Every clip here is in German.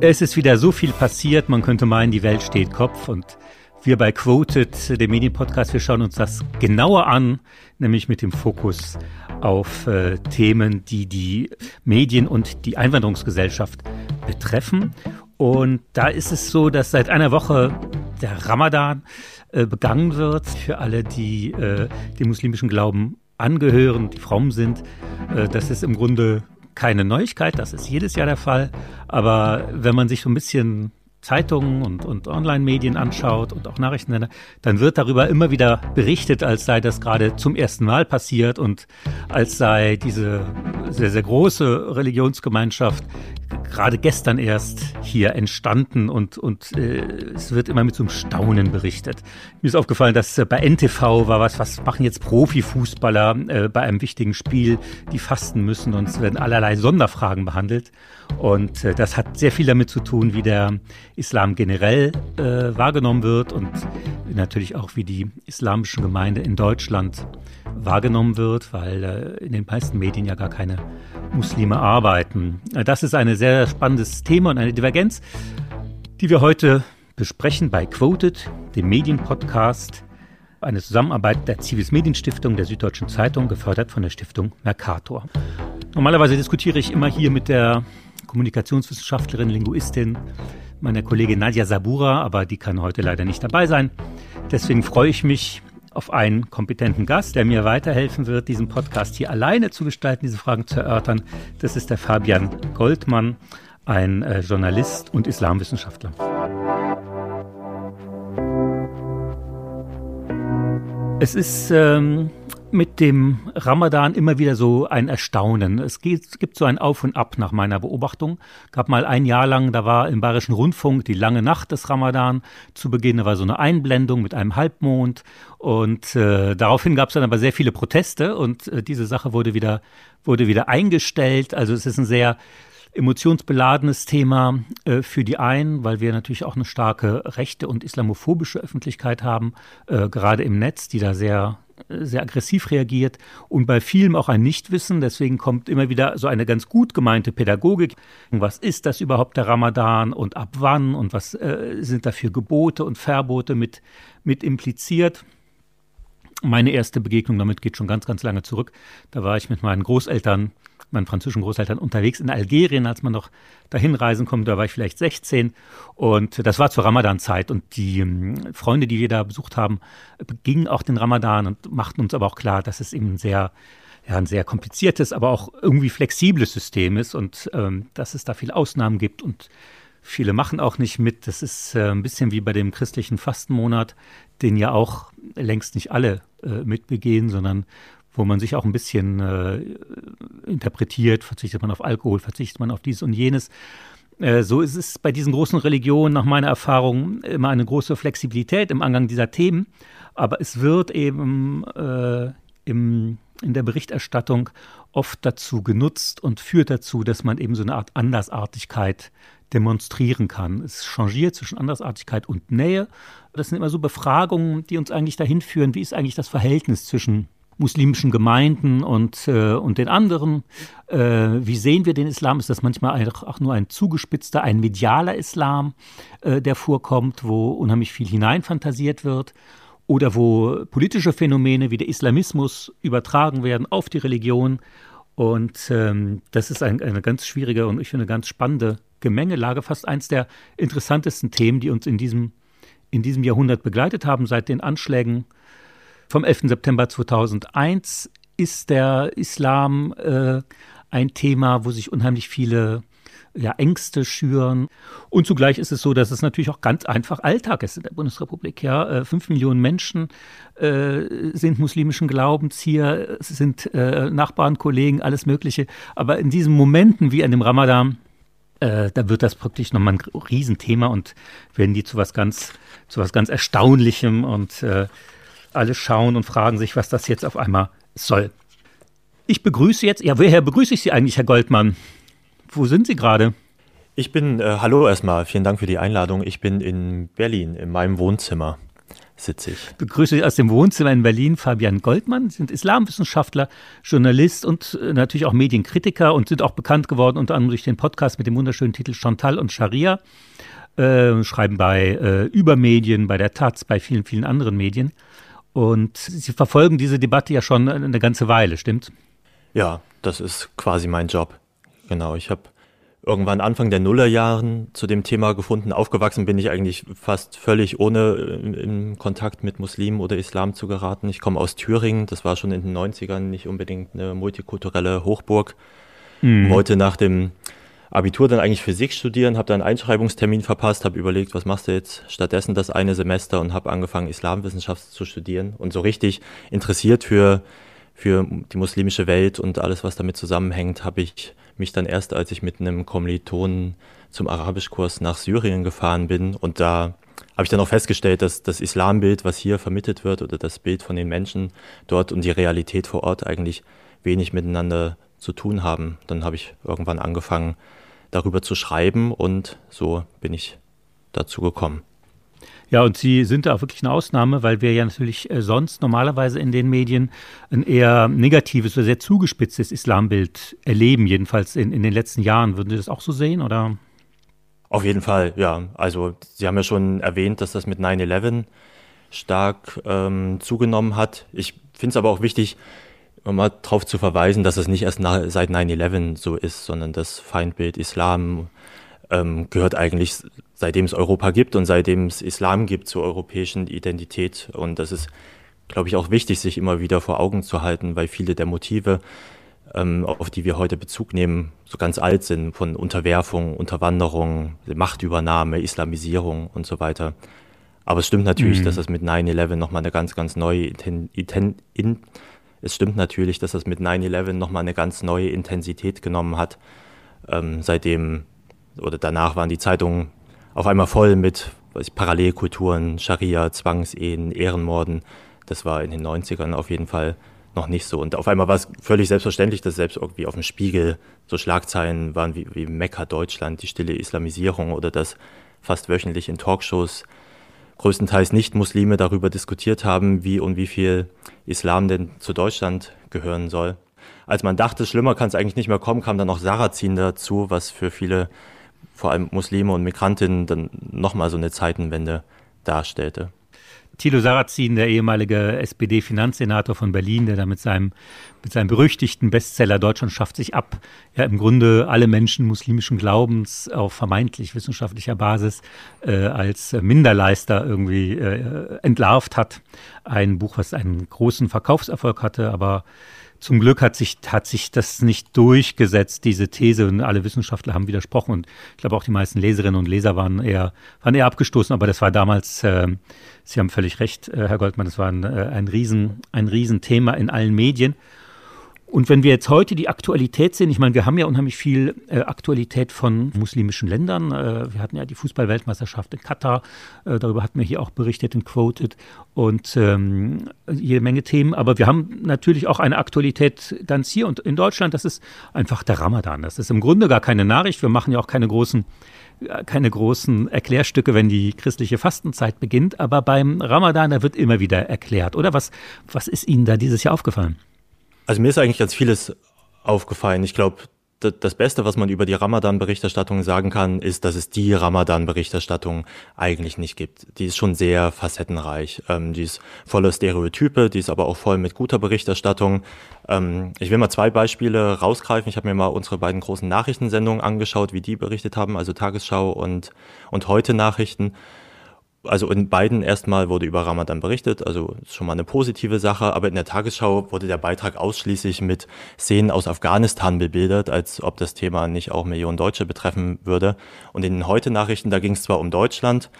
Es ist wieder so viel passiert, man könnte meinen, die Welt steht Kopf und wir bei Quoted, dem Medienpodcast, wir schauen uns das genauer an, nämlich mit dem Fokus auf äh, Themen, die die Medien und die Einwanderungsgesellschaft betreffen. Und da ist es so, dass seit einer Woche der Ramadan äh, begangen wird für alle, die äh, dem muslimischen Glauben angehören, die fromm sind. Äh, das ist im Grunde keine Neuigkeit, das ist jedes Jahr der Fall. Aber wenn man sich so ein bisschen Zeitungen und, und Online-Medien anschaut und auch Nachrichtensender, dann wird darüber immer wieder berichtet, als sei das gerade zum ersten Mal passiert und als sei diese sehr, sehr große Religionsgemeinschaft gerade gestern erst hier entstanden und, und äh, es wird immer mit so einem Staunen berichtet. Mir ist aufgefallen, dass äh, bei NTV war was, was machen jetzt Profifußballer äh, bei einem wichtigen Spiel, die fasten müssen und es werden allerlei Sonderfragen behandelt. Und äh, das hat sehr viel damit zu tun, wie der Islam generell äh, wahrgenommen wird und natürlich auch, wie die islamische Gemeinde in Deutschland wahrgenommen wird, weil äh, in den meisten Medien ja gar keine Muslime arbeiten. Das ist ein sehr spannendes Thema und eine Divergenz, die wir heute besprechen bei Quoted, dem Medienpodcast, eine Zusammenarbeit der Zivis Medienstiftung der Süddeutschen Zeitung, gefördert von der Stiftung Mercator. Normalerweise diskutiere ich immer hier mit der Kommunikationswissenschaftlerin, Linguistin, meiner Kollegin Nadja Sabura, aber die kann heute leider nicht dabei sein. Deswegen freue ich mich, auf einen kompetenten Gast, der mir weiterhelfen wird, diesen Podcast hier alleine zu gestalten, diese Fragen zu erörtern. Das ist der Fabian Goldmann, ein äh, Journalist und Islamwissenschaftler. Es ist ähm, mit dem Ramadan immer wieder so ein Erstaunen. Es, gibt so ein Auf und Ab nach meiner Beobachtung. Gab mal ein Jahr lang, da war im Bayerischen Rundfunk die lange Nacht des Ramadan zu Beginn. War so eine Einblendung mit einem Halbmond und äh, daraufhin gab es dann aber sehr viele Proteste und äh, diese Sache wurde wieder wurde wieder eingestellt. Also es ist ein sehr emotionsbeladenes Thema äh, für die einen, weil wir natürlich auch eine starke rechte und islamophobische Öffentlichkeit haben, äh, gerade im Netz, die da sehr sehr aggressiv reagiert und bei vielem auch ein Nichtwissen. Deswegen kommt immer wieder so eine ganz gut gemeinte Pädagogik. Was ist das überhaupt der Ramadan und ab wann und was äh, sind da für Gebote und Verbote mit, mit impliziert? Meine erste Begegnung damit geht schon ganz, ganz lange zurück. Da war ich mit meinen Großeltern meinen französischen Großeltern unterwegs in Algerien, als man noch dahin reisen konnte. Da war ich vielleicht 16 und das war zur Ramadan-Zeit und die ähm, Freunde, die wir da besucht haben, gingen auch den Ramadan und machten uns aber auch klar, dass es eben sehr ja, ein sehr kompliziertes, aber auch irgendwie flexibles System ist und ähm, dass es da viele Ausnahmen gibt und viele machen auch nicht mit. Das ist äh, ein bisschen wie bei dem christlichen Fastenmonat, den ja auch längst nicht alle äh, mitbegehen, sondern wo man sich auch ein bisschen äh, interpretiert, verzichtet man auf Alkohol, verzichtet man auf dies und jenes. Äh, so ist es bei diesen großen Religionen nach meiner Erfahrung immer eine große Flexibilität im Angang dieser Themen, aber es wird eben äh, im, in der Berichterstattung oft dazu genutzt und führt dazu, dass man eben so eine Art Andersartigkeit demonstrieren kann. Es changiert zwischen Andersartigkeit und Nähe. Das sind immer so Befragungen, die uns eigentlich dahin führen, wie ist eigentlich das Verhältnis zwischen muslimischen Gemeinden und, äh, und den anderen. Äh, wie sehen wir den Islam? Ist das manchmal auch nur ein zugespitzter, ein medialer Islam, äh, der vorkommt, wo unheimlich viel hineinfantasiert wird? Oder wo politische Phänomene wie der Islamismus übertragen werden auf die Religion? Und ähm, das ist ein, eine ganz schwierige und ich finde ganz spannende Gemengelage, fast eins der interessantesten Themen, die uns in diesem, in diesem Jahrhundert begleitet haben, seit den Anschlägen vom 11. September 2001 ist der Islam äh, ein Thema, wo sich unheimlich viele ja, Ängste schüren. Und zugleich ist es so, dass es natürlich auch ganz einfach Alltag ist in der Bundesrepublik. Ja, äh, fünf Millionen Menschen äh, sind muslimischen Glaubens hier, sind äh, Nachbarn, Kollegen, alles Mögliche. Aber in diesen Momenten wie an dem Ramadan, äh, da wird das wirklich nochmal ein Riesenthema und werden die zu was ganz, zu was ganz Erstaunlichem und äh, alle schauen und fragen sich, was das jetzt auf einmal soll. Ich begrüße jetzt, ja, woher begrüße ich Sie eigentlich, Herr Goldmann? Wo sind Sie gerade? Ich bin, äh, hallo erstmal, vielen Dank für die Einladung. Ich bin in Berlin, in meinem Wohnzimmer. sitze ich. Begrüße aus dem Wohnzimmer in Berlin Fabian Goldmann, Sie sind Islamwissenschaftler, Journalist und äh, natürlich auch Medienkritiker und sind auch bekannt geworden unter anderem durch den Podcast mit dem wunderschönen Titel Chantal und Scharia. Äh, schreiben bei äh, Übermedien, bei der Taz, bei vielen, vielen anderen Medien. Und Sie verfolgen diese Debatte ja schon eine ganze Weile, stimmt? Ja, das ist quasi mein Job. Genau, ich habe irgendwann Anfang der Nullerjahren zu dem Thema gefunden. Aufgewachsen bin ich eigentlich fast völlig ohne in, in Kontakt mit Muslimen oder Islam zu geraten. Ich komme aus Thüringen, das war schon in den 90ern nicht unbedingt eine multikulturelle Hochburg. Mhm. Wollte nach dem Abitur dann eigentlich Physik studieren, habe dann einen Einschreibungstermin verpasst, habe überlegt, was machst du jetzt? Stattdessen das eine Semester und habe angefangen, Islamwissenschaft zu studieren und so richtig interessiert für, für die muslimische Welt und alles, was damit zusammenhängt, habe ich mich dann erst, als ich mit einem Kommilitonen zum Arabischkurs nach Syrien gefahren bin und da habe ich dann auch festgestellt, dass das Islambild, was hier vermittelt wird oder das Bild von den Menschen dort und die Realität vor Ort eigentlich wenig miteinander zu tun haben. Dann habe ich irgendwann angefangen, darüber zu schreiben und so bin ich dazu gekommen. Ja, und Sie sind da auch wirklich eine Ausnahme, weil wir ja natürlich äh, sonst normalerweise in den Medien ein eher negatives oder sehr zugespitztes Islambild erleben, jedenfalls in, in den letzten Jahren. Würden Sie das auch so sehen, oder? Auf jeden Fall, ja. Also Sie haben ja schon erwähnt, dass das mit 9-11 stark ähm, zugenommen hat. Ich finde es aber auch wichtig, mal darauf zu verweisen, dass es nicht erst nach, seit 9-11 so ist, sondern das Feindbild Islam ähm, gehört eigentlich, seitdem es Europa gibt und seitdem es Islam gibt, zur europäischen Identität. Und das ist, glaube ich, auch wichtig, sich immer wieder vor Augen zu halten, weil viele der Motive, ähm, auf die wir heute Bezug nehmen, so ganz alt sind, von Unterwerfung, Unterwanderung, Machtübernahme, Islamisierung und so weiter. Aber es stimmt natürlich, mhm. dass das mit 9-11 nochmal eine ganz, ganz neue in, in, es stimmt natürlich, dass das mit 9-11 nochmal eine ganz neue Intensität genommen hat, ähm, seitdem oder danach waren die Zeitungen auf einmal voll mit ich, Parallelkulturen, Scharia, Zwangsehen, Ehrenmorden. Das war in den 90ern auf jeden Fall noch nicht so. Und auf einmal war es völlig selbstverständlich, dass selbst irgendwie auf dem Spiegel so Schlagzeilen waren wie, wie Mekka Deutschland, die stille Islamisierung oder dass fast wöchentlich in Talkshows größtenteils Nicht-Muslime darüber diskutiert haben, wie und wie viel Islam denn zu Deutschland gehören soll. Als man dachte, schlimmer kann es eigentlich nicht mehr kommen, kam dann noch Sarrazin dazu, was für viele vor allem Muslime und Migrantinnen dann nochmal so eine Zeitenwende darstellte. Thilo Sarrazin, der ehemalige SPD-Finanzsenator von Berlin, der da mit seinem, mit seinem berüchtigten Bestseller Deutschland schafft sich ab, ja im Grunde alle Menschen muslimischen Glaubens auf vermeintlich wissenschaftlicher Basis äh, als Minderleister irgendwie äh, entlarvt hat. Ein Buch, was einen großen Verkaufserfolg hatte, aber zum Glück hat sich, hat sich das nicht durchgesetzt, diese These, und alle Wissenschaftler haben widersprochen. Und ich glaube auch die meisten Leserinnen und Leser waren eher, waren eher abgestoßen, aber das war damals, äh, Sie haben völlig recht, äh, Herr Goldmann, das war ein, äh, ein, Riesen, ein Riesenthema in allen Medien. Und wenn wir jetzt heute die Aktualität sehen, ich meine, wir haben ja unheimlich viel äh, Aktualität von muslimischen Ländern. Äh, wir hatten ja die Fußballweltmeisterschaft in Katar, äh, darüber hatten wir hier auch berichtet und quoted und ähm, jede Menge Themen. Aber wir haben natürlich auch eine Aktualität ganz hier und in Deutschland, das ist einfach der Ramadan. Das ist im Grunde gar keine Nachricht. Wir machen ja auch keine großen äh, keine großen Erklärstücke, wenn die christliche Fastenzeit beginnt, aber beim Ramadan, da wird immer wieder erklärt, oder? Was, was ist Ihnen da dieses Jahr aufgefallen? Also mir ist eigentlich ganz vieles aufgefallen. Ich glaube, das Beste, was man über die Ramadan-Berichterstattung sagen kann, ist, dass es die Ramadan-Berichterstattung eigentlich nicht gibt. Die ist schon sehr facettenreich. Ähm, die ist voller Stereotype, die ist aber auch voll mit guter Berichterstattung. Ähm, ich will mal zwei Beispiele rausgreifen. Ich habe mir mal unsere beiden großen Nachrichtensendungen angeschaut, wie die berichtet haben, also Tagesschau und, und heute Nachrichten also in beiden erstmal wurde über Ramadan berichtet, also schon mal eine positive Sache, aber in der Tagesschau wurde der Beitrag ausschließlich mit Szenen aus Afghanistan bebildert, als ob das Thema nicht auch Millionen Deutsche betreffen würde. Und in den Heute-Nachrichten, da ging es zwar um Deutschland,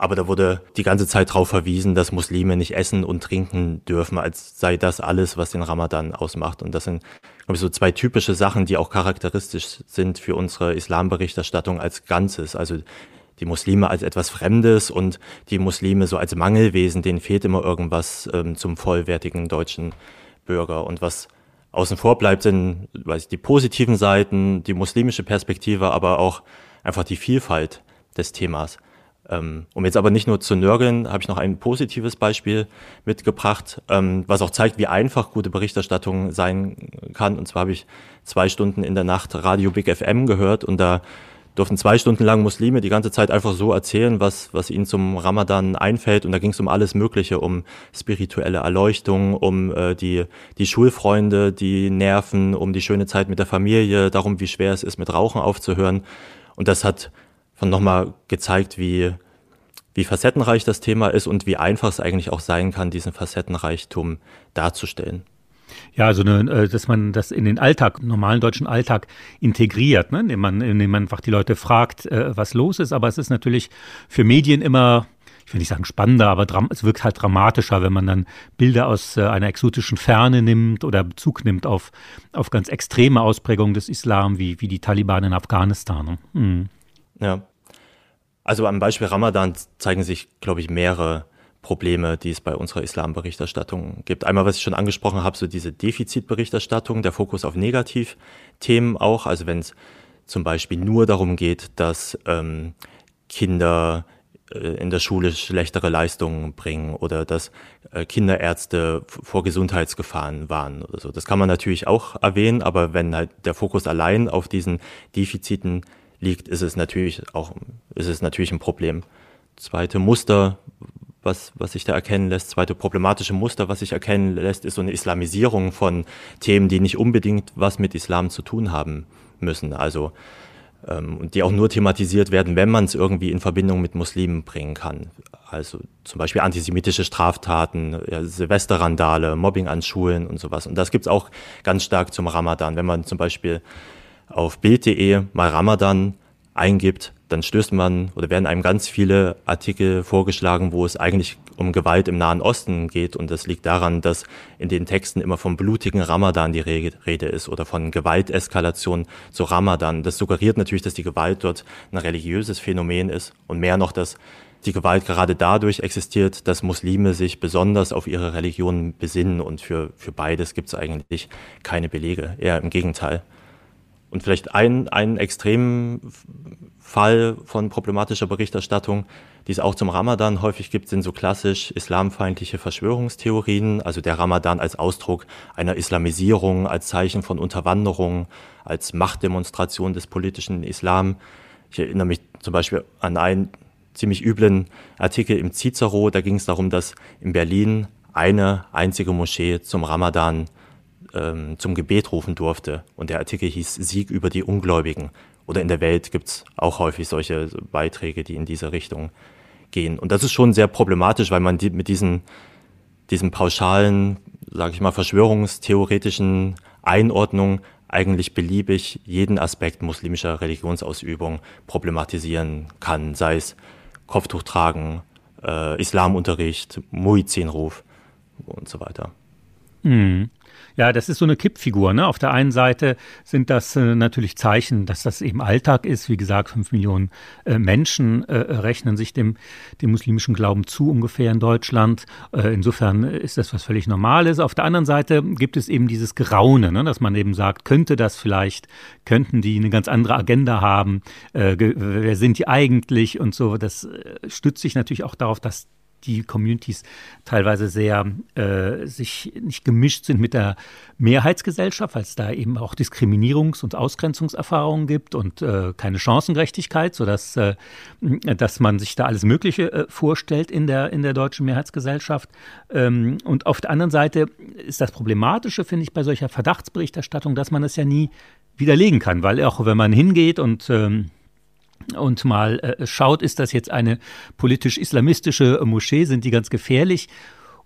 aber da wurde die ganze Zeit darauf verwiesen, dass Muslime nicht essen und trinken dürfen, als sei das alles, was den Ramadan ausmacht. Und das sind, glaube ich, so zwei typische Sachen, die auch charakteristisch sind für unsere Islamberichterstattung als Ganzes. Also die Muslime als etwas Fremdes und die Muslime so als Mangelwesen, denen fehlt immer irgendwas ähm, zum vollwertigen deutschen Bürger. Und was außen vor bleibt, sind weiß ich, die positiven Seiten, die muslimische Perspektive, aber auch einfach die Vielfalt des Themas. Ähm, um jetzt aber nicht nur zu nörgeln, habe ich noch ein positives Beispiel mitgebracht, ähm, was auch zeigt, wie einfach gute Berichterstattung sein kann. Und zwar habe ich zwei Stunden in der Nacht Radio Big FM gehört und da durften zwei Stunden lang Muslime die ganze Zeit einfach so erzählen, was, was ihnen zum Ramadan einfällt. Und da ging es um alles Mögliche, um spirituelle Erleuchtung, um äh, die, die Schulfreunde, die Nerven, um die schöne Zeit mit der Familie, darum, wie schwer es ist, mit Rauchen aufzuhören. Und das hat von nochmal gezeigt, wie, wie facettenreich das Thema ist und wie einfach es eigentlich auch sein kann, diesen Facettenreichtum darzustellen. Ja, also eine, äh, dass man das in den Alltag, normalen deutschen Alltag integriert, ne? indem, man, indem man einfach die Leute fragt, äh, was los ist. Aber es ist natürlich für Medien immer ich will nicht sagen spannender, aber es wirkt halt dramatischer, wenn man dann Bilder aus äh, einer exotischen Ferne nimmt oder Bezug nimmt auf, auf ganz extreme Ausprägungen des Islam, wie, wie die Taliban in Afghanistan. Ne? Mhm. Ja. Also am Beispiel Ramadan zeigen sich, glaube ich, mehrere Probleme, die es bei unserer Islamberichterstattung gibt. Einmal, was ich schon angesprochen habe, so diese Defizitberichterstattung, der Fokus auf Negativthemen auch. Also wenn es zum Beispiel nur darum geht, dass ähm, Kinder äh, in der Schule schlechtere Leistungen bringen oder dass äh, Kinderärzte vor Gesundheitsgefahren waren oder so. Das kann man natürlich auch erwähnen, aber wenn halt der Fokus allein auf diesen Defiziten liegt, ist es natürlich auch, ist es natürlich ein Problem. Zweite Muster, was, was sich da erkennen lässt, zweite problematische Muster, was sich erkennen lässt, ist so eine Islamisierung von Themen, die nicht unbedingt was mit Islam zu tun haben müssen. Also ähm, und die auch nur thematisiert werden, wenn man es irgendwie in Verbindung mit Muslimen bringen kann. Also zum Beispiel antisemitische Straftaten, ja, Silvesterrandale, Mobbing an Schulen und sowas. Und das gibt's auch ganz stark zum Ramadan. Wenn man zum Beispiel auf Bild.de mal Ramadan eingibt, dann stößt man oder werden einem ganz viele Artikel vorgeschlagen, wo es eigentlich um Gewalt im Nahen Osten geht. Und das liegt daran, dass in den Texten immer vom blutigen Ramadan die Rede ist oder von Gewalteskalation zu Ramadan. Das suggeriert natürlich, dass die Gewalt dort ein religiöses Phänomen ist und mehr noch, dass die Gewalt gerade dadurch existiert, dass Muslime sich besonders auf ihre Religion besinnen und für, für beides gibt es eigentlich keine Belege, eher im Gegenteil. Und vielleicht ein, ein extremen Fall von problematischer Berichterstattung, die es auch zum Ramadan häufig gibt, sind so klassisch islamfeindliche Verschwörungstheorien, also der Ramadan als Ausdruck einer Islamisierung, als Zeichen von Unterwanderung, als Machtdemonstration des politischen Islam. Ich erinnere mich zum Beispiel an einen ziemlich üblen Artikel im Cicero, da ging es darum, dass in Berlin eine einzige Moschee zum Ramadan ähm, zum Gebet rufen durfte. Und der Artikel hieß Sieg über die Ungläubigen. Oder in der Welt gibt es auch häufig solche Beiträge, die in diese Richtung gehen. Und das ist schon sehr problematisch, weil man die, mit diesen, diesen pauschalen, sage ich mal, verschwörungstheoretischen Einordnungen eigentlich beliebig jeden Aspekt muslimischer Religionsausübung problematisieren kann, sei es Kopftuch tragen, äh, Islamunterricht, Muizzinruf und so weiter. Mhm. Ja, das ist so eine Kippfigur. Ne? Auf der einen Seite sind das äh, natürlich Zeichen, dass das eben Alltag ist. Wie gesagt, fünf Millionen äh, Menschen äh, rechnen sich dem, dem muslimischen Glauben zu ungefähr in Deutschland. Äh, insofern ist das was völlig Normales. Auf der anderen Seite gibt es eben dieses Geraune, ne? dass man eben sagt, könnte das vielleicht, könnten die eine ganz andere Agenda haben, äh, wer sind die eigentlich und so. Das äh, stützt sich natürlich auch darauf, dass die Communities teilweise sehr äh, sich nicht gemischt sind mit der Mehrheitsgesellschaft, weil es da eben auch Diskriminierungs- und Ausgrenzungserfahrungen gibt und äh, keine Chancengerechtigkeit, sodass äh, dass man sich da alles Mögliche äh, vorstellt in der, in der deutschen Mehrheitsgesellschaft. Ähm, und auf der anderen Seite ist das Problematische, finde ich, bei solcher Verdachtsberichterstattung, dass man es ja nie widerlegen kann, weil auch wenn man hingeht und ähm, und mal äh, schaut, ist das jetzt eine politisch-islamistische Moschee, sind die ganz gefährlich?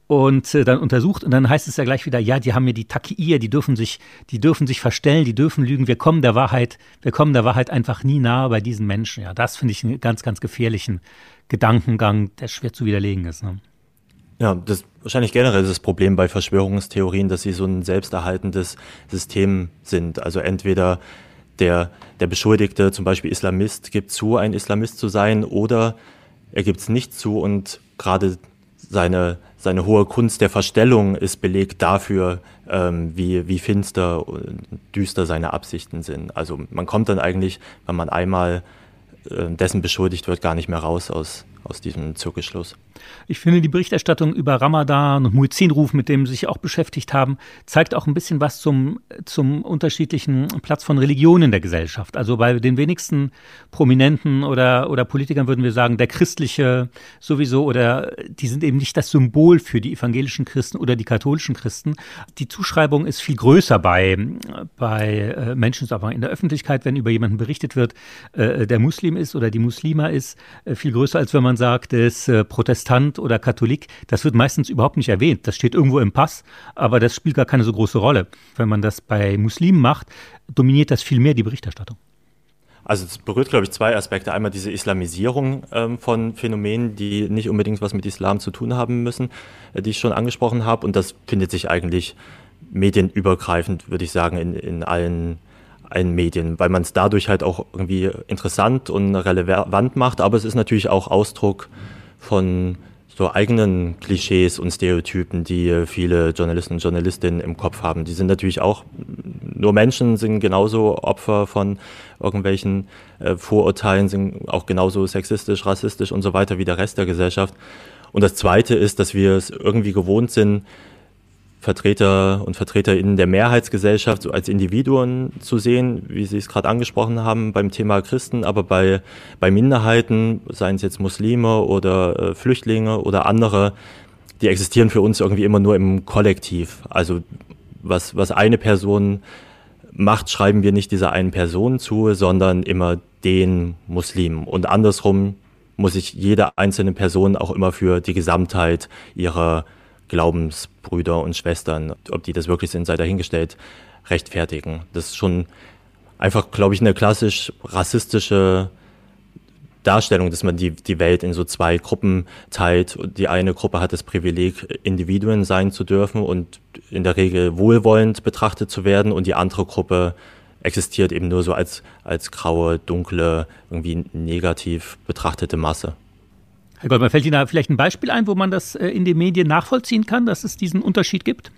Und äh, dann untersucht und dann heißt es ja gleich wieder, ja, die haben ja die Takiir, die dürfen sich, die dürfen sich verstellen, die dürfen lügen. Wir kommen der Wahrheit, wir kommen der Wahrheit einfach nie nahe bei diesen Menschen. Ja, das finde ich einen ganz, ganz gefährlichen Gedankengang, der schwer zu widerlegen ist. Ne? Ja, das wahrscheinlich generell das Problem bei Verschwörungstheorien, dass sie so ein selbsterhaltendes System sind. Also entweder der, der Beschuldigte, zum Beispiel Islamist, gibt zu, ein Islamist zu sein, oder er gibt es nicht zu und gerade seine, seine hohe Kunst der Verstellung ist belegt dafür, ähm, wie, wie finster und düster seine Absichten sind. Also man kommt dann eigentlich, wenn man einmal äh, dessen beschuldigt wird, gar nicht mehr raus aus, aus diesem Zirkelschluss. Ich finde, die Berichterstattung über Ramadan und Muezzinruf, mit dem Sie sich auch beschäftigt haben, zeigt auch ein bisschen was zum, zum unterschiedlichen Platz von Religion in der Gesellschaft. Also bei den wenigsten Prominenten oder, oder Politikern würden wir sagen, der christliche sowieso oder die sind eben nicht das Symbol für die evangelischen Christen oder die katholischen Christen. Die Zuschreibung ist viel größer bei, bei äh, Menschen in der Öffentlichkeit, wenn über jemanden berichtet wird, äh, der Muslim ist oder die Muslima ist, äh, viel größer, als wenn man sagt, der ist Protestant oder Katholik. Das wird meistens überhaupt nicht erwähnt. Das steht irgendwo im Pass, aber das spielt gar keine so große Rolle. Wenn man das bei Muslimen macht, dominiert das viel mehr die Berichterstattung. Also es berührt, glaube ich, zwei Aspekte. Einmal diese Islamisierung ähm, von Phänomenen, die nicht unbedingt was mit Islam zu tun haben müssen, äh, die ich schon angesprochen habe. Und das findet sich eigentlich medienübergreifend, würde ich sagen, in, in allen, allen Medien, weil man es dadurch halt auch irgendwie interessant und relevant macht. Aber es ist natürlich auch Ausdruck von so eigenen Klischees und Stereotypen, die viele Journalisten und Journalistinnen im Kopf haben. Die sind natürlich auch nur Menschen, sind genauso Opfer von irgendwelchen äh, Vorurteilen, sind auch genauso sexistisch, rassistisch und so weiter wie der Rest der Gesellschaft. Und das Zweite ist, dass wir es irgendwie gewohnt sind, Vertreter und Vertreterinnen der Mehrheitsgesellschaft so als Individuen zu sehen, wie Sie es gerade angesprochen haben beim Thema Christen, aber bei, bei Minderheiten, seien es jetzt Muslime oder äh, Flüchtlinge oder andere, die existieren für uns irgendwie immer nur im Kollektiv. Also was, was eine Person macht, schreiben wir nicht dieser einen Person zu, sondern immer den Muslimen. Und andersrum muss sich jede einzelne Person auch immer für die Gesamtheit ihrer Glaubensbrüder und Schwestern, ob die das wirklich sind, sei dahingestellt, rechtfertigen. Das ist schon einfach, glaube ich, eine klassisch rassistische Darstellung, dass man die, die Welt in so zwei Gruppen teilt. Die eine Gruppe hat das Privileg, Individuen sein zu dürfen und in der Regel wohlwollend betrachtet zu werden und die andere Gruppe existiert eben nur so als, als graue, dunkle, irgendwie negativ betrachtete Masse. Herr Goldmann, fällt Ihnen da vielleicht ein Beispiel ein, wo man das äh, in den Medien nachvollziehen kann, dass es diesen Unterschied gibt?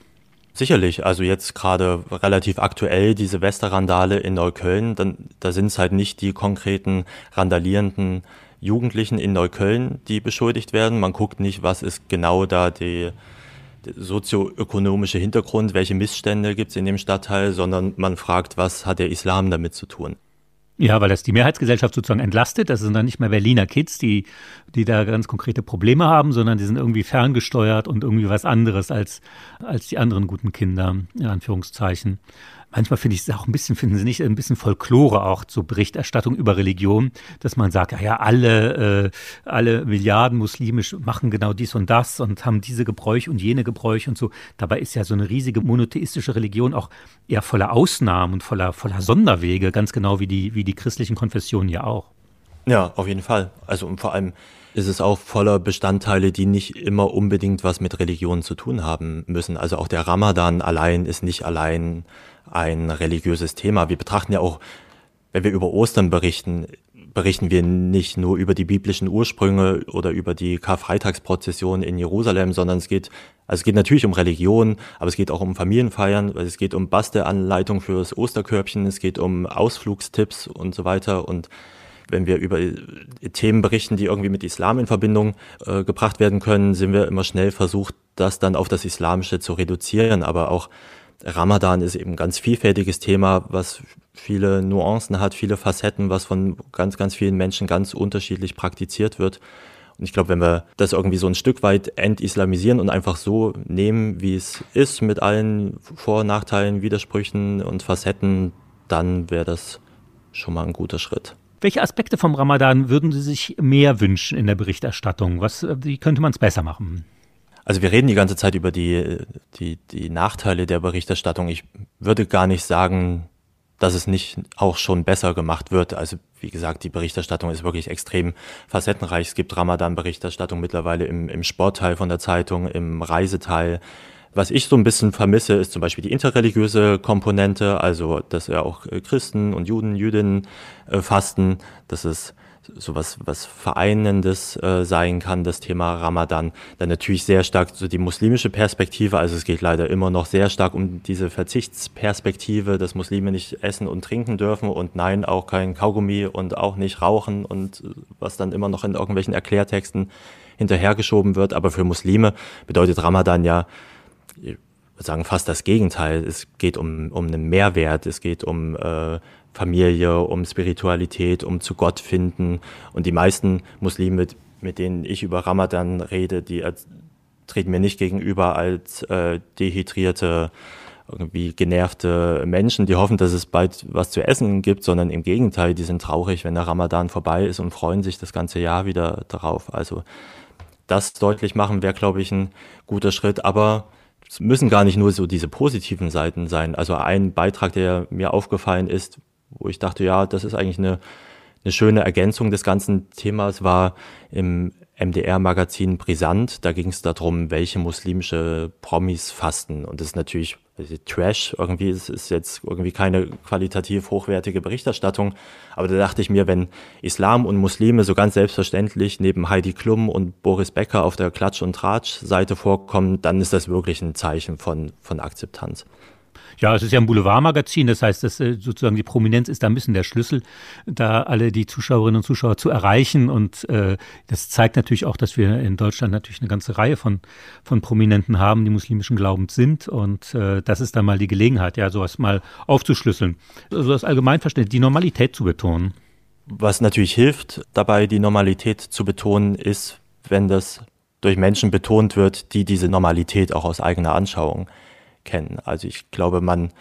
Sicherlich, also jetzt gerade relativ aktuell diese Westerrandale in Neukölln, dann, da sind es halt nicht die konkreten randalierenden Jugendlichen in Neukölln, die beschuldigt werden. Man guckt nicht, was ist genau da die, der sozioökonomische Hintergrund, welche Missstände gibt es in dem Stadtteil, sondern man fragt, was hat der Islam damit zu tun. Ja, weil das die Mehrheitsgesellschaft sozusagen entlastet. Das sind dann nicht mehr Berliner Kids, die, die da ganz konkrete Probleme haben, sondern die sind irgendwie ferngesteuert und irgendwie was anderes als, als die anderen guten Kinder, in Anführungszeichen manchmal finde ich es auch ein bisschen, finden Sie nicht, ein bisschen Folklore auch zur Berichterstattung über Religion, dass man sagt, ja, ja alle, äh, alle Milliarden muslimisch machen genau dies und das und haben diese Gebräuche und jene Gebräuche und so. Dabei ist ja so eine riesige monotheistische Religion auch eher voller Ausnahmen und voller, voller Sonderwege, ganz genau wie die, wie die christlichen Konfessionen ja auch. Ja, auf jeden Fall. Also und vor allem ist es auch voller Bestandteile, die nicht immer unbedingt was mit Religion zu tun haben müssen. Also auch der Ramadan allein ist nicht allein ein religiöses Thema. Wir betrachten ja auch, wenn wir über Ostern berichten, berichten wir nicht nur über die biblischen Ursprünge oder über die Karfreitagsprozession in Jerusalem, sondern es geht, also es geht natürlich um Religion, aber es geht auch um Familienfeiern, es geht um Basteanleitung fürs Osterkörbchen, es geht um Ausflugstipps und so weiter und wenn wir über Themen berichten, die irgendwie mit Islam in Verbindung äh, gebracht werden können, sind wir immer schnell versucht, das dann auf das Islamische zu reduzieren. Aber auch Ramadan ist eben ein ganz vielfältiges Thema, was viele Nuancen hat, viele Facetten, was von ganz, ganz vielen Menschen ganz unterschiedlich praktiziert wird. Und ich glaube, wenn wir das irgendwie so ein Stück weit entislamisieren und einfach so nehmen, wie es ist, mit allen Vor- und Nachteilen, Widersprüchen und Facetten, dann wäre das schon mal ein guter Schritt. Welche Aspekte vom Ramadan würden Sie sich mehr wünschen in der Berichterstattung? Was, wie könnte man es besser machen? Also wir reden die ganze Zeit über die, die, die Nachteile der Berichterstattung. Ich würde gar nicht sagen, dass es nicht auch schon besser gemacht wird. Also wie gesagt, die Berichterstattung ist wirklich extrem facettenreich. Es gibt Ramadan-Berichterstattung mittlerweile im, im Sportteil von der Zeitung, im Reiseteil. Was ich so ein bisschen vermisse, ist zum Beispiel die interreligiöse Komponente, also dass ja auch Christen und Juden, Jüdinnen äh, fasten, dass es sowas was Vereinendes äh, sein kann, das Thema Ramadan. Dann natürlich sehr stark so die muslimische Perspektive, also es geht leider immer noch sehr stark um diese Verzichtsperspektive, dass Muslime nicht essen und trinken dürfen und nein, auch kein Kaugummi und auch nicht rauchen und was dann immer noch in irgendwelchen Erklärtexten hinterhergeschoben wird. Aber für Muslime bedeutet Ramadan ja, ich würde sagen, fast das Gegenteil. Es geht um, um einen Mehrwert, es geht um äh, Familie, um Spiritualität, um zu Gott finden. Und die meisten Muslime, mit denen ich über Ramadan rede, die treten mir nicht gegenüber als äh, dehydrierte, irgendwie genervte Menschen, die hoffen, dass es bald was zu essen gibt, sondern im Gegenteil, die sind traurig, wenn der Ramadan vorbei ist und freuen sich das ganze Jahr wieder darauf. Also das deutlich machen wäre, glaube ich, ein guter Schritt. Aber es müssen gar nicht nur so diese positiven Seiten sein. Also ein Beitrag, der mir aufgefallen ist, wo ich dachte, ja, das ist eigentlich eine, eine schöne Ergänzung des ganzen Themas, war im MDR-Magazin Brisant. Da ging es darum, welche muslimische Promis fasten. Und das ist natürlich Trash. Irgendwie ist, ist jetzt irgendwie keine qualitativ hochwertige Berichterstattung. Aber da dachte ich mir, wenn Islam und Muslime so ganz selbstverständlich neben Heidi Klum und Boris Becker auf der Klatsch- und Tratsch-Seite vorkommen, dann ist das wirklich ein Zeichen von, von Akzeptanz. Ja, es ist ja ein Boulevardmagazin, das heißt, dass äh, sozusagen die Prominenz ist da ein bisschen der Schlüssel, da alle die Zuschauerinnen und Zuschauer zu erreichen. Und äh, das zeigt natürlich auch, dass wir in Deutschland natürlich eine ganze Reihe von, von Prominenten haben, die muslimischen Glaubens sind. Und äh, das ist dann mal die Gelegenheit, ja, sowas mal aufzuschlüsseln. Also das Allgemeinverständnis, die Normalität zu betonen. Was natürlich hilft, dabei die Normalität zu betonen, ist, wenn das durch Menschen betont wird, die diese Normalität auch aus eigener Anschauung kennen. Also ich glaube, man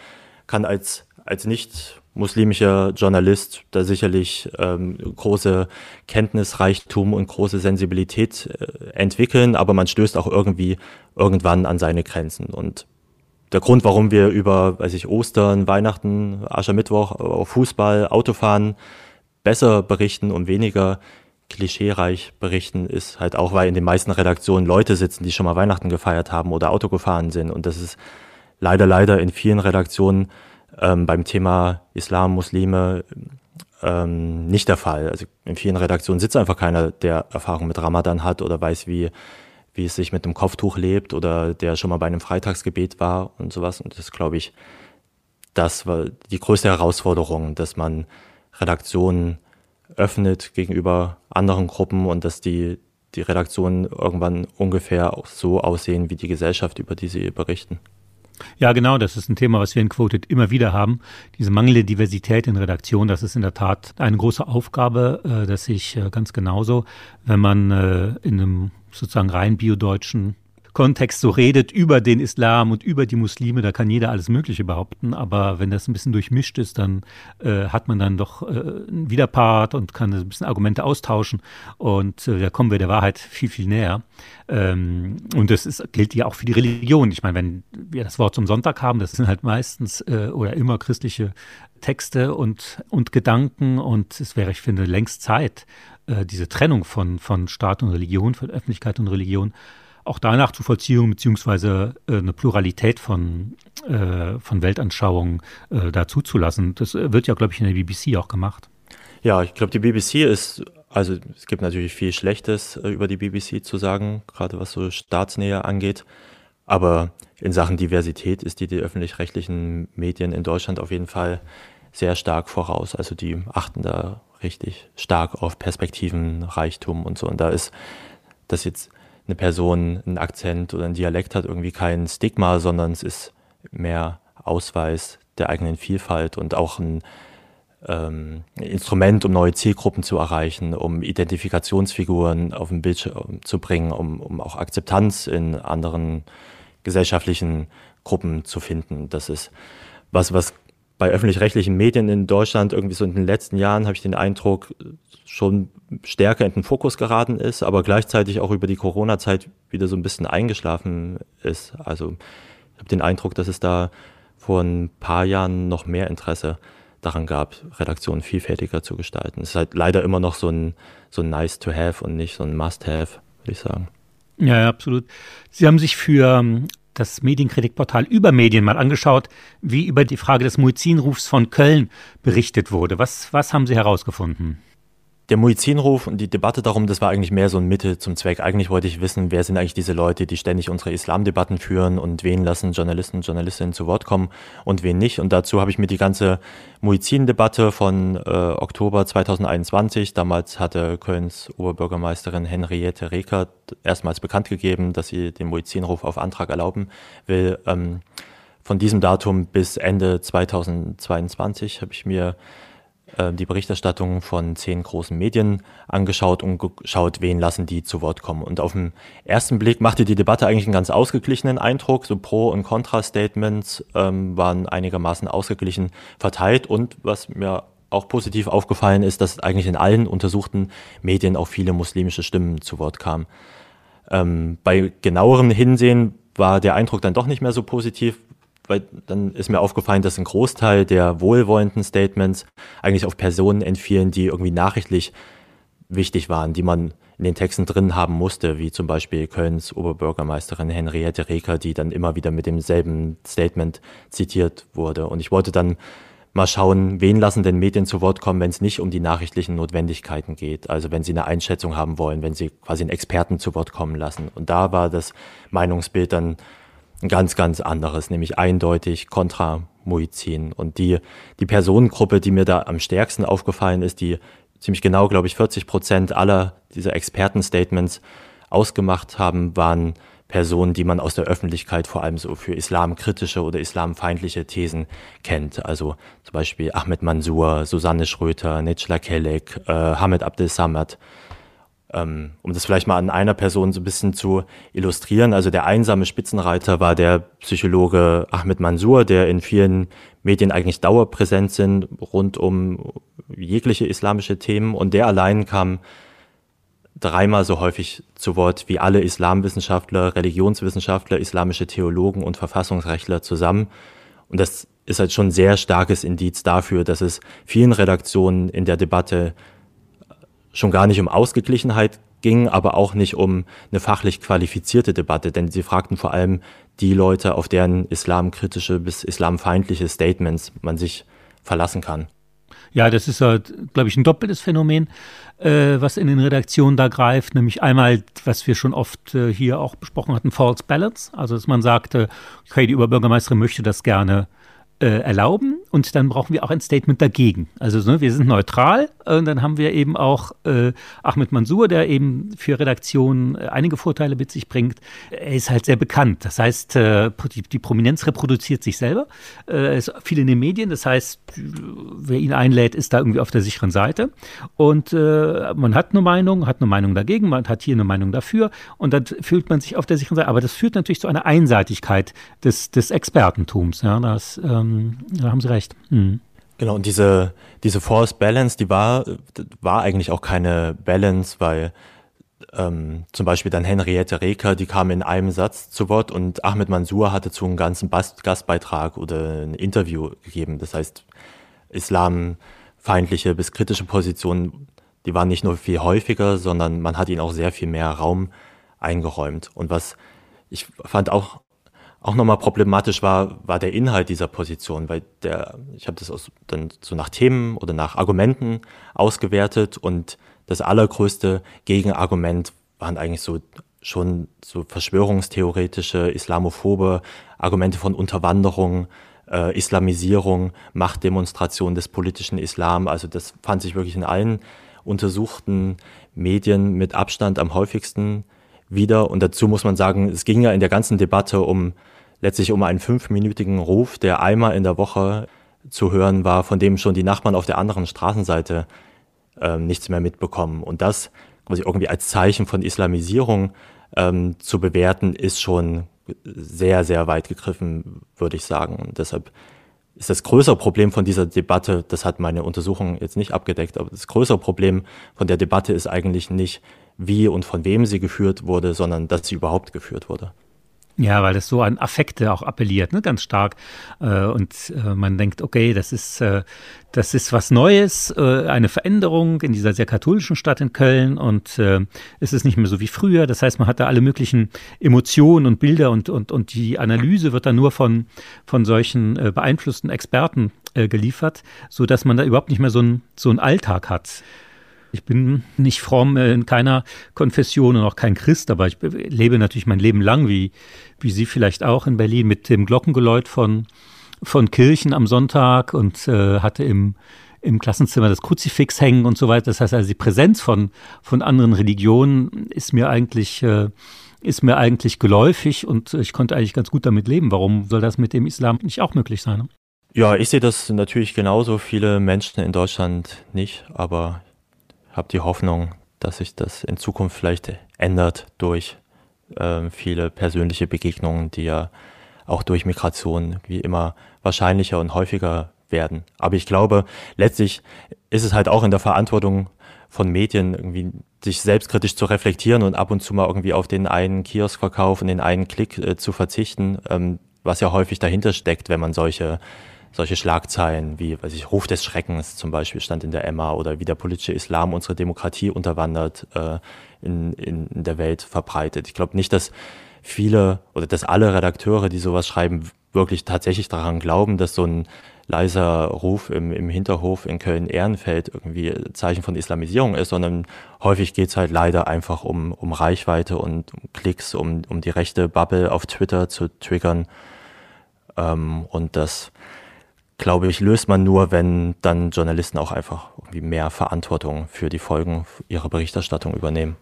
kann als, als nicht muslimischer Journalist da sicherlich ähm, große Kenntnisreichtum und große Sensibilität äh, entwickeln, aber man stößt auch irgendwie irgendwann an seine Grenzen. Und der Grund, warum wir über, weiß ich, Ostern, Weihnachten, Aschermittwoch, Fußball, Autofahren besser berichten und weniger klischeereich berichten, ist halt auch, weil in den meisten Redaktionen Leute sitzen, die schon mal Weihnachten gefeiert haben oder Auto gefahren sind. Und das ist leider, leider in vielen Redaktionen ähm, beim Thema Islam, Muslime ähm, nicht der Fall. Also in vielen Redaktionen sitzt einfach keiner, der Erfahrung mit Ramadan hat oder weiß, wie, wie es sich mit dem Kopftuch lebt oder der schon mal bei einem Freitagsgebet war und sowas. Und das glaube ich, das war die größte Herausforderung, dass man Redaktionen öffnet gegenüber anderen Gruppen und dass die, die Redaktionen irgendwann ungefähr auch so aussehen wie die Gesellschaft, über die sie berichten. Ja, genau, das ist ein Thema, was wir in Quoted immer wieder haben. Diese mangelnde Diversität in Redaktion, das ist in der Tat eine große Aufgabe, äh, dass ich äh, ganz genauso, wenn man äh, in einem sozusagen rein biodeutschen Kontext so redet über den Islam und über die Muslime, da kann jeder alles Mögliche behaupten. Aber wenn das ein bisschen durchmischt ist, dann äh, hat man dann doch äh, einen Widerpart und kann ein bisschen Argumente austauschen. Und äh, da kommen wir der Wahrheit viel, viel näher. Ähm, und das ist, gilt ja auch für die Religion. Ich meine, wenn wir das Wort zum Sonntag haben, das sind halt meistens äh, oder immer christliche Texte und, und Gedanken. Und es wäre, ich finde, längst Zeit, äh, diese Trennung von, von Staat und Religion, von Öffentlichkeit und Religion auch danach zu vollziehen, beziehungsweise äh, eine Pluralität von, äh, von Weltanschauungen äh, dazu zu lassen. Das äh, wird ja, glaube ich, in der BBC auch gemacht. Ja, ich glaube, die BBC ist, also es gibt natürlich viel Schlechtes äh, über die BBC zu sagen, gerade was so Staatsnähe angeht. Aber in Sachen Diversität ist die, die öffentlich-rechtlichen Medien in Deutschland auf jeden Fall sehr stark voraus. Also die achten da richtig stark auf Perspektiven, Reichtum und so. Und da ist das jetzt eine Person einen Akzent oder einen Dialekt hat, irgendwie kein Stigma, sondern es ist mehr Ausweis der eigenen Vielfalt und auch ein ähm, Instrument, um neue Zielgruppen zu erreichen, um Identifikationsfiguren auf den Bildschirm zu bringen, um, um auch Akzeptanz in anderen gesellschaftlichen Gruppen zu finden. Das ist was, was bei öffentlich-rechtlichen Medien in Deutschland irgendwie so in den letzten Jahren habe ich den Eindruck, schon stärker in den Fokus geraten ist, aber gleichzeitig auch über die Corona-Zeit wieder so ein bisschen eingeschlafen ist. Also ich habe den Eindruck, dass es da vor ein paar Jahren noch mehr Interesse daran gab, Redaktionen vielfältiger zu gestalten. Es ist halt leider immer noch so ein, so ein nice to have und nicht so ein must have, würde ich sagen. Ja, ja, absolut. Sie haben sich für das Medienkritikportal Übermedien mal angeschaut, wie über die Frage des Muezzinrufs von Köln berichtet wurde. Was, was haben Sie herausgefunden? Der Muizzinruf und die Debatte darum, das war eigentlich mehr so ein Mittel zum Zweck. Eigentlich wollte ich wissen, wer sind eigentlich diese Leute, die ständig unsere Islamdebatten führen und wen lassen Journalisten und Journalistinnen zu Wort kommen und wen nicht. Und dazu habe ich mir die ganze Muizzin-Debatte von äh, Oktober 2021, damals hatte Kölns Oberbürgermeisterin Henriette Reker erstmals bekannt gegeben, dass sie den Muizzinruf auf Antrag erlauben will. Ähm, von diesem Datum bis Ende 2022 habe ich mir äh, die Berichterstattung von zehn großen Medien angeschaut und geschaut, wen lassen die zu Wort kommen. Und auf den ersten Blick machte die Debatte eigentlich einen ganz ausgeglichenen Eindruck. So Pro- und Contra-Statements ähm, waren einigermaßen ausgeglichen verteilt. Und was mir auch positiv aufgefallen ist, dass eigentlich in allen untersuchten Medien auch viele muslimische Stimmen zu Wort kamen. Ähm, bei genauerem Hinsehen war der Eindruck dann doch nicht mehr so positiv, weil dann ist mir aufgefallen, dass ein Großteil der wohlwollenden Statements eigentlich auf Personen entfielen, die irgendwie nachrichtlich wichtig waren, die man in den Texten drin haben musste, wie zum Beispiel Kölns Oberbürgermeisterin Henriette Reker, die dann immer wieder mit demselben Statement zitiert wurde. Und ich wollte dann mal schauen, wen lassen denn Medien zu Wort kommen, wenn es nicht um die nachrichtlichen Notwendigkeiten geht. Also wenn sie eine Einschätzung haben wollen, wenn sie quasi einen Experten zu Wort kommen lassen. Und da war das Meinungsbild dann ein ganz, ganz anderes, nämlich eindeutig kontra Muizin. Und die, die Personengruppe, die mir da am stärksten aufgefallen ist, die ziemlich genau, glaube ich, 40 Prozent aller dieser Expertenstatements ausgemacht haben, waren Personen, die man aus der Öffentlichkeit vor allem so für islamkritische oder islamfeindliche Thesen kennt. Also zum Beispiel Ahmed Mansour, Susanne Schröter, Necla Kelek, äh, Hamid Abdel Samad um das vielleicht mal an einer Person so ein bisschen zu illustrieren. Also der einsame Spitzenreiter war der Psychologe Ahmed Mansour, der in vielen Medien eigentlich dauerpräsent sind rund um jegliche islamische Themen. Und der allein kam dreimal so häufig zu Wort wie alle Islamwissenschaftler, Religionswissenschaftler, islamische Theologen und Verfassungsrechtler zusammen. Und das ist halt schon ein sehr starkes Indiz dafür, dass es vielen Redaktionen in der Debatte schon gar nicht um Ausgeglichenheit ging, aber auch nicht um eine fachlich qualifizierte Debatte, denn sie fragten vor allem die Leute, auf deren islamkritische bis islamfeindliche Statements man sich verlassen kann. Ja, das ist, halt, glaube ich, ein doppeltes Phänomen, äh, was in den Redaktionen da greift. Nämlich einmal, was wir schon oft äh, hier auch besprochen hatten, False Balance. Also, dass man sagte, okay, die Oberbürgermeisterin möchte das gerne äh, erlauben und dann brauchen wir auch ein Statement dagegen. Also ne, wir sind neutral und dann haben wir eben auch äh, Ahmed Mansour, der eben für Redaktionen äh, einige Vorteile mit sich bringt. Er ist halt sehr bekannt. Das heißt, äh, die, die, Prominenz reproduziert sich selber. Äh, ist viel in den Medien. Das heißt, wer ihn einlädt, ist da irgendwie auf der sicheren Seite. Und äh, man hat eine Meinung, hat eine Meinung dagegen, man hat hier eine Meinung dafür und dann fühlt man sich auf der sicheren Seite. Aber das führt natürlich zu einer Einseitigkeit des, des Expertentums. Ja, das ähm, da haben Sie recht. Mhm. Genau, und diese, diese Force Balance, die war, war eigentlich auch keine Balance, weil ähm, zum Beispiel dann Henriette Reker, die kam in einem Satz zu Wort und Ahmed Mansour hatte zu einem ganzen Gastbeitrag oder ein Interview gegeben. Das heißt, islamfeindliche bis kritische Positionen, die waren nicht nur viel häufiger, sondern man hat ihnen auch sehr viel mehr Raum eingeräumt. Und was ich fand auch auch nochmal problematisch war, war der Inhalt dieser Position, weil der, ich habe das aus, dann so nach Themen oder nach Argumenten ausgewertet und das allergrößte Gegenargument waren eigentlich so schon so verschwörungstheoretische, islamophobe Argumente von Unterwanderung, äh, Islamisierung, Machtdemonstration des politischen Islam. Also das fand sich wirklich in allen untersuchten Medien mit Abstand am häufigsten wieder. Und dazu muss man sagen, es ging ja in der ganzen Debatte um letztlich um einen fünfminütigen Ruf, der einmal in der Woche zu hören war, von dem schon die Nachbarn auf der anderen Straßenseite äh, nichts mehr mitbekommen. Und das quasi irgendwie als Zeichen von Islamisierung ähm, zu bewerten, ist schon sehr, sehr weit gegriffen, würde ich sagen. Und deshalb ist das größere Problem von dieser Debatte, das hat meine Untersuchung jetzt nicht abgedeckt, aber das größere Problem von der Debatte ist eigentlich nicht, wie und von wem sie geführt wurde, sondern dass sie überhaupt geführt wurde. Ja, weil das so an Affekte auch appelliert, ne, ganz stark. Äh, und äh, man denkt, okay, das ist, äh, das ist was Neues, äh, eine Veränderung in dieser sehr katholischen Stadt in Köln und äh, es ist nicht mehr so wie früher. Das heißt, man hat da alle möglichen Emotionen und Bilder und, und, und die Analyse wird dann nur von, von solchen äh, beeinflussten Experten geliefert, so dass man da überhaupt nicht mehr so einen so einen Alltag hat. Ich bin nicht fromm äh, in keiner Konfession und auch kein Christ, aber ich lebe natürlich mein Leben lang, wie, wie Sie vielleicht auch in Berlin, mit dem Glockengeläut von, von Kirchen am Sonntag und äh, hatte im, im Klassenzimmer das Kruzifix hängen und so weiter. Das heißt also, die Präsenz von, von anderen Religionen ist mir eigentlich, äh, ist mir eigentlich geläufig und ich konnte eigentlich ganz gut damit leben. Warum soll das mit dem Islam nicht auch möglich sein? Ne? Ja, ich sehe das natürlich genauso. Viele Menschen in Deutschland nicht, aber habe die Hoffnung, dass sich das in Zukunft vielleicht ändert durch äh, viele persönliche Begegnungen, die ja auch durch Migration wie immer wahrscheinlicher und häufiger werden. Aber ich glaube, letztlich ist es halt auch in der Verantwortung von Medien, irgendwie sich selbstkritisch zu reflektieren und ab und zu mal irgendwie auf den einen Kioskverkauf und den einen Klick äh, zu verzichten, ähm, was ja häufig dahinter steckt, wenn man solche solche Schlagzeilen wie, weiß ich, Ruf des Schreckens zum Beispiel stand in der Emma oder wie der politische Islam unsere Demokratie unterwandert äh, in, in, in der Welt verbreitet. Ich glaube nicht, dass viele oder dass alle Redakteure, die sowas schreiben, wirklich tatsächlich daran glauben, dass so ein leiser Ruf im, im Hinterhof in Köln-Ehrenfeld irgendwie Zeichen von Islamisierung ist, sondern häufig geht's halt leider einfach um, um Reichweite und um Klicks, um, um die rechte Bubble auf Twitter zu triggern. Ähm, und das glaube ich, löst man nur, wenn dann Journalisten auch einfach irgendwie mehr Verantwortung für die Folgen ihrer Berichterstattung übernehmen.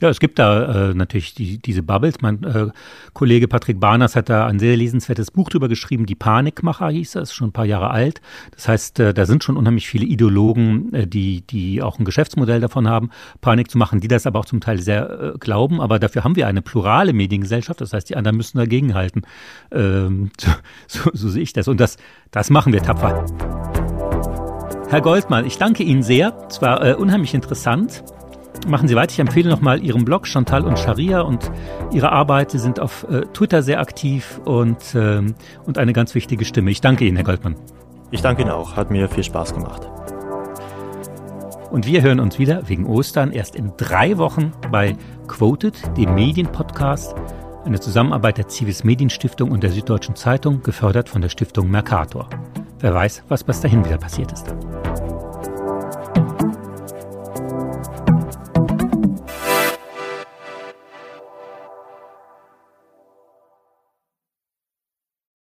Ja, es gibt da äh, natürlich die, diese Bubbles. Mein äh, Kollege Patrick Barners hat da ein sehr lesenswertes Buch drüber geschrieben, Die Panikmacher hieß das, ist schon ein paar Jahre alt. Das heißt, äh, da sind schon unheimlich viele Ideologen, äh, die, die auch ein Geschäftsmodell davon haben, Panik zu machen, die das aber auch zum Teil sehr äh, glauben. Aber dafür haben wir eine plurale Mediengesellschaft. Das heißt, die anderen müssen dagegenhalten. Ähm, so, so, sehe ich das. Und das, das machen wir tapfer. Herr Goldmann, ich danke Ihnen sehr. Es war äh, unheimlich interessant machen Sie weiter. Ich empfehle nochmal Ihren Blog Chantal und Sharia und Ihre Arbeit. Sie sind auf äh, Twitter sehr aktiv und, äh, und eine ganz wichtige Stimme. Ich danke Ihnen, Herr Goldmann. Ich danke Ihnen auch. Hat mir viel Spaß gemacht. Und wir hören uns wieder wegen Ostern erst in drei Wochen bei Quoted, dem Medienpodcast, eine Zusammenarbeit der Zivis Medienstiftung und der Süddeutschen Zeitung, gefördert von der Stiftung Mercator. Wer weiß, was bis dahin wieder passiert ist.